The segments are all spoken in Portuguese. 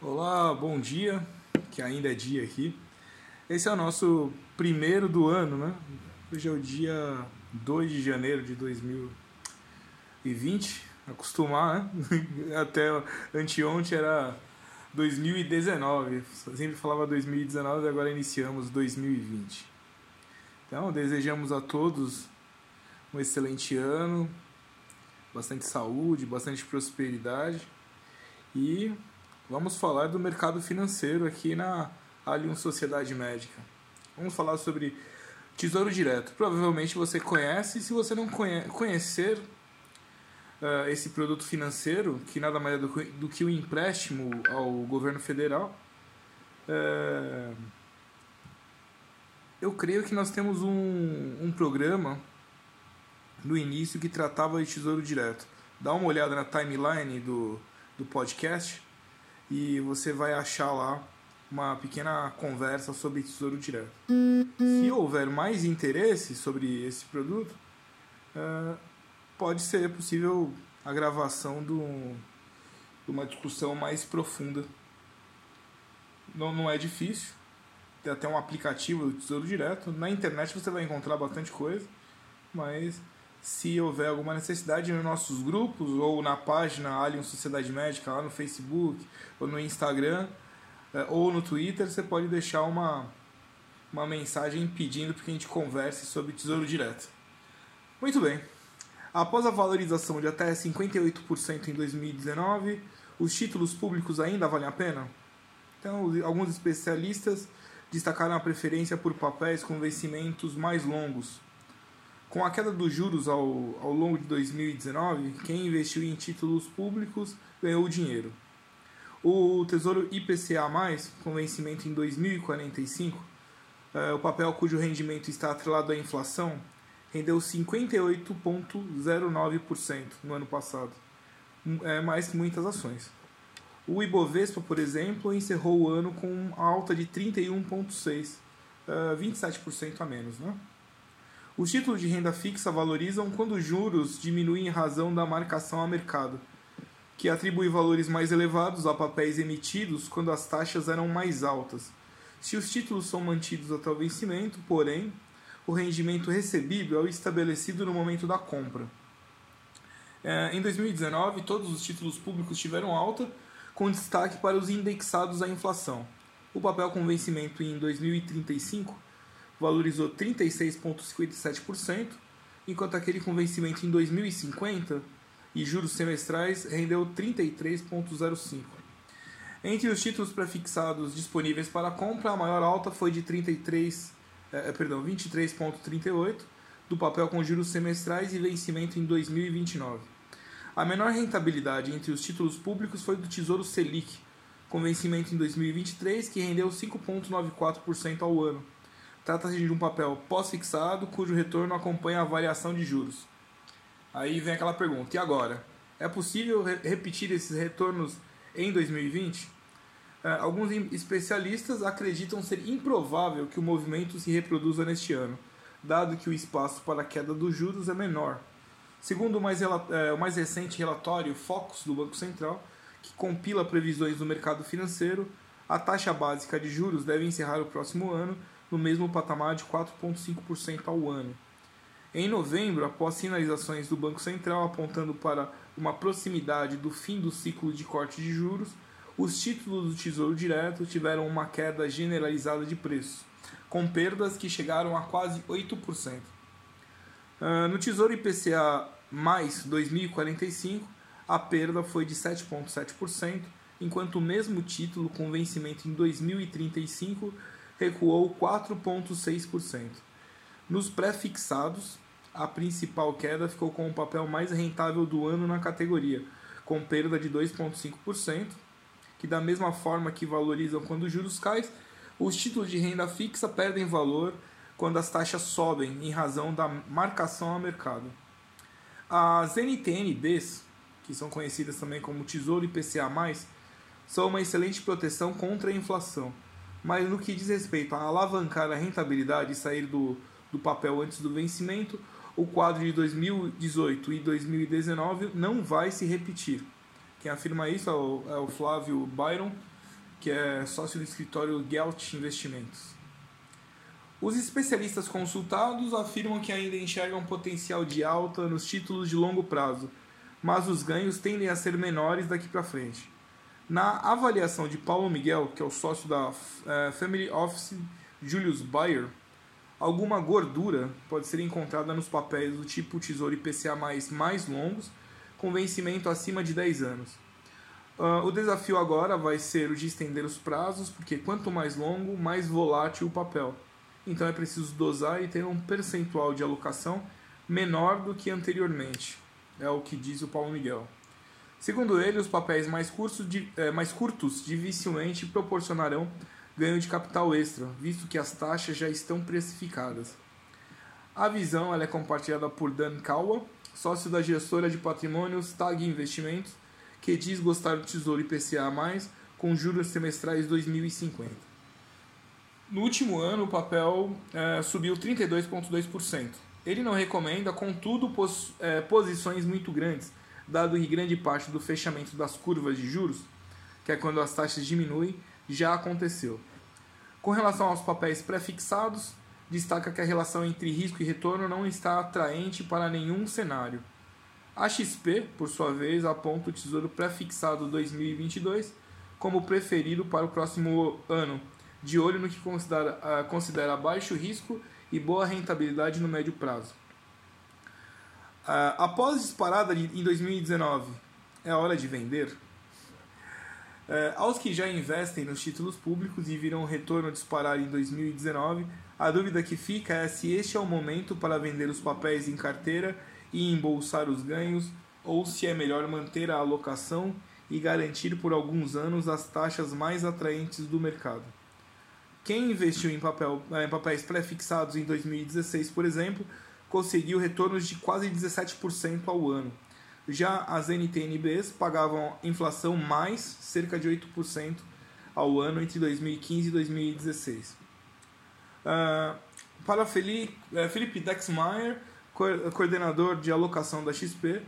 Olá, bom dia, que ainda é dia aqui. Esse é o nosso primeiro do ano, né? Hoje é o dia 2 de janeiro de 2020. Acostumar, né? Até anteontem era 2019. sempre falava 2019 e agora iniciamos 2020. Então, desejamos a todos um excelente ano, bastante saúde, bastante prosperidade e vamos falar do mercado financeiro aqui na Allianz Sociedade Médica. Vamos falar sobre Tesouro Direto. Provavelmente você conhece, se você não conhe conhecer uh, esse produto financeiro, que nada mais é do, do que o um empréstimo ao governo federal, uh, eu creio que nós temos um, um programa no início que tratava de Tesouro Direto. Dá uma olhada na timeline do, do podcast e você vai achar lá uma pequena conversa sobre Tesouro Direto. Se houver mais interesse sobre esse produto, uh, pode ser possível a gravação de uma discussão mais profunda. Não, não é difícil, tem até um aplicativo do Tesouro Direto. Na internet você vai encontrar bastante coisa, mas se houver alguma necessidade nos nossos grupos ou na página Alien Sociedade Médica, lá no Facebook, ou no Instagram, eh, ou no Twitter, você pode deixar uma, uma mensagem pedindo para que a gente converse sobre Tesouro Direto. Muito bem. Após a valorização de até 58% em 2019, os títulos públicos ainda valem a pena? Então, alguns especialistas destacaram a preferência por papéis com vencimentos mais longos. Com a queda dos juros ao, ao longo de 2019, quem investiu em títulos públicos ganhou dinheiro. O Tesouro IPCA, com vencimento em 2045, é, o papel cujo rendimento está atrelado à inflação, rendeu 58,09% no ano passado, é mais que muitas ações. O Ibovespa, por exemplo, encerrou o ano com alta de 31,6%, 27% a menos. Né? Os títulos de renda fixa valorizam quando os juros diminuem em razão da marcação a mercado, que atribui valores mais elevados a papéis emitidos quando as taxas eram mais altas. Se os títulos são mantidos até o vencimento, porém, o rendimento recebido é o estabelecido no momento da compra. É, em 2019, todos os títulos públicos tiveram alta, com destaque para os indexados à inflação. O papel com vencimento em 2035 valorizou 36,57%, enquanto aquele com vencimento em 2050 e juros semestrais rendeu 33,05%. Entre os títulos prefixados disponíveis para compra, a maior alta foi de 33 é, é, perdão, 23,38 do papel com juros semestrais e vencimento em 2029. A menor rentabilidade entre os títulos públicos foi do Tesouro Selic, com vencimento em 2023, que rendeu 5,94% ao ano. Trata-se de um papel pós-fixado cujo retorno acompanha a variação de juros. Aí vem aquela pergunta: e agora? É possível re repetir esses retornos em 2020? É, alguns especialistas acreditam ser improvável que o movimento se reproduza neste ano, dado que o espaço para a queda dos juros é menor. Segundo o mais, é, o mais recente relatório Focus do Banco Central, que compila previsões do mercado financeiro, a taxa básica de juros deve encerrar o próximo ano no mesmo patamar de 4,5% ao ano. Em novembro, após sinalizações do Banco Central apontando para uma proximidade do fim do ciclo de corte de juros, os títulos do Tesouro Direto tiveram uma queda generalizada de preço, com perdas que chegaram a quase 8%. Uh, ah, no Tesouro IPCA mais 2045, a perda foi de 7,7%, enquanto o mesmo título com vencimento em 2035 recuou 4,6%. Nos pré-fixados, a principal queda ficou com o papel mais rentável do ano na categoria, com perda de 2,5%, que da mesma forma que valorizam quando os juros caem, os títulos de renda fixa perdem valor quando as taxas sobem em razão da marcação ao mercado. As NTNBs, que são conhecidas também como Tesouro IPCA+, são uma excelente proteção contra a inflação, mas no que diz respeito a alavancar a rentabilidade e sair do, do papel antes do vencimento, o quadro de 2018 e 2019 não vai se repetir. Quem afirma isso é o, é o Flávio Byron, que é sócio do escritório Gelt Investimentos. Os especialistas consultados afirmam que ainda enxergam potencial de alta nos títulos de longo prazo, mas os ganhos tendem a ser menores daqui para frente. Na avaliação de Paulo Miguel, que é o sócio da uh, Family Office Julius Bayer, alguma gordura pode ser encontrada nos papéis do tipo Tesouro IPCA mais, mais longos, com vencimento acima de 10 anos. Uh, o desafio agora vai ser o de estender os prazos, porque quanto mais longo, mais volátil o papel então é preciso dosar e ter um percentual de alocação menor do que anteriormente, é o que diz o Paulo Miguel. Segundo ele, os papéis mais curtos, é, mais curtos dificilmente proporcionarão ganho de capital extra, visto que as taxas já estão precificadas. A visão é compartilhada por Dan Kawa, sócio da gestora de patrimônios TAG Investimentos, que diz gostar do Tesouro IPCA+, com juros semestrais 2050. No último ano, o papel é, subiu 32,2%. Ele não recomenda, contudo, pos, é, posições muito grandes, dado que grande parte do fechamento das curvas de juros, que é quando as taxas diminuem, já aconteceu. Com relação aos papéis pré-fixados, destaca que a relação entre risco e retorno não está atraente para nenhum cenário. A XP, por sua vez, aponta o Tesouro Pré-Fixado 2022 como preferido para o próximo ano, de olho no que considera, uh, considera baixo risco e boa rentabilidade no médio prazo. Uh, após disparada em 2019, é hora de vender? Uh, aos que já investem nos títulos públicos e viram o retorno disparar em 2019, a dúvida que fica é se este é o momento para vender os papéis em carteira e embolsar os ganhos, ou se é melhor manter a alocação e garantir por alguns anos as taxas mais atraentes do mercado. Quem investiu em, papel, eh, em papéis pré-fixados em 2016, por exemplo, conseguiu retornos de quase 17% ao ano. Já as NTNBs pagavam inflação mais cerca de 8% ao ano entre 2015 e 2016. Uh, para Felipe, eh, Felipe Dexmeyer, coordenador de alocação da XP,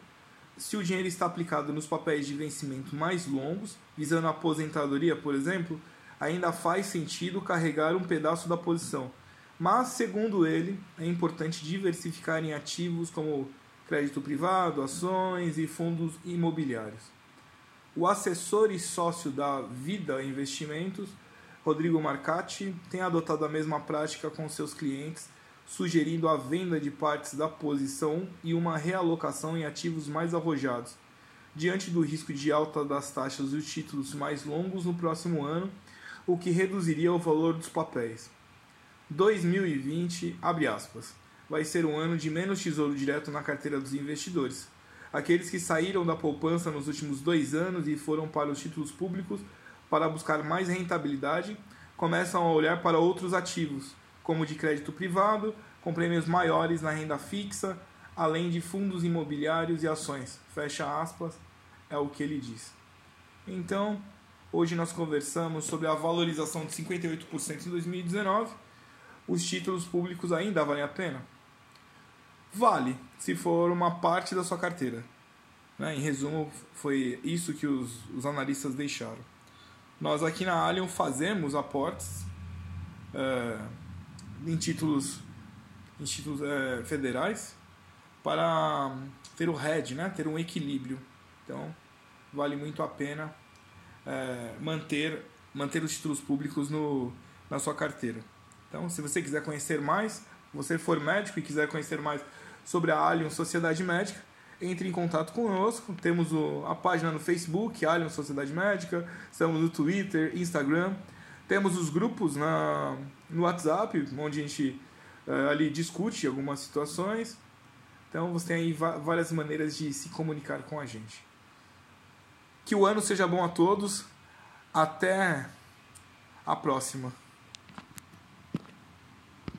se o dinheiro está aplicado nos papéis de vencimento mais longos, visando a aposentadoria, por exemplo, ainda faz sentido carregar um pedaço da posição. Mas, segundo ele, é importante diversificar em ativos como crédito privado, ações e fundos imobiliários. O assessor e sócio da Vida Investimentos, Rodrigo Marcati, tem adotado a mesma prática com seus clientes, sugerindo a venda de partes da posição e uma realocação em ativos mais arrojados. Diante do risco de alta das taxas dos títulos mais longos no próximo ano, o que reduziria o valor dos papéis. 2020, abre aspas, vai ser um ano de menos tesouro direto na carteira dos investidores. Aqueles que saíram da poupança nos últimos dois anos e foram para os títulos públicos para buscar mais rentabilidade começam a olhar para outros ativos, como de crédito privado, com prêmios maiores na renda fixa, além de fundos imobiliários e ações. Fecha aspas, é o que ele diz. Então, Hoje nós conversamos sobre a valorização de 58% em 2019. Os títulos públicos ainda valem a pena? Vale, se for uma parte da sua carteira. Né? Em resumo, foi isso que os, os analistas deixaram. Nós aqui na Allion fazemos aportes é, em títulos, em títulos é, federais para ter o hedge, né? ter um equilíbrio. Então, vale muito a pena é, manter, manter os títulos públicos no, na sua carteira. Então, se você quiser conhecer mais, você for médico e quiser conhecer mais sobre a Allion Sociedade Médica, entre em contato conosco. Temos o, a página no Facebook, Allion Sociedade Médica, estamos no Twitter, Instagram. Temos os grupos na, no WhatsApp, onde a gente é, ali discute algumas situações. Então você tem aí várias maneiras de se comunicar com a gente. Que o ano seja bom a todos. Até a próxima.